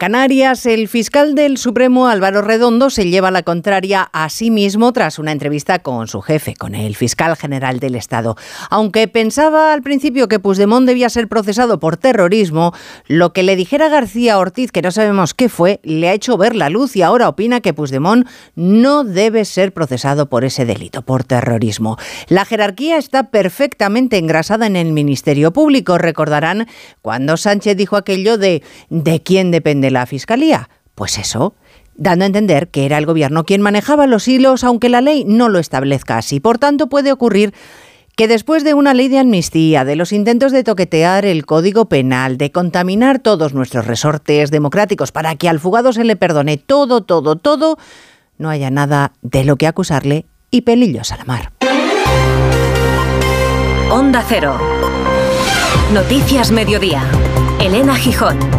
Canarias, el fiscal del Supremo Álvaro Redondo se lleva la contraria a sí mismo tras una entrevista con su jefe, con el fiscal general del Estado. Aunque pensaba al principio que Puigdemont debía ser procesado por terrorismo, lo que le dijera García Ortiz, que no sabemos qué fue, le ha hecho ver la luz y ahora opina que Puigdemont no debe ser procesado por ese delito, por terrorismo. La jerarquía está perfectamente engrasada en el Ministerio Público. Recordarán cuando Sánchez dijo aquello de ¿de quién depende la Fiscalía? Pues eso, dando a entender que era el gobierno quien manejaba los hilos, aunque la ley no lo establezca así. Por tanto, puede ocurrir que después de una ley de amnistía, de los intentos de toquetear el código penal, de contaminar todos nuestros resortes democráticos para que al fugado se le perdone todo, todo, todo, no haya nada de lo que acusarle y pelillos a la mar. Onda Cero. Noticias Mediodía. Elena Gijón.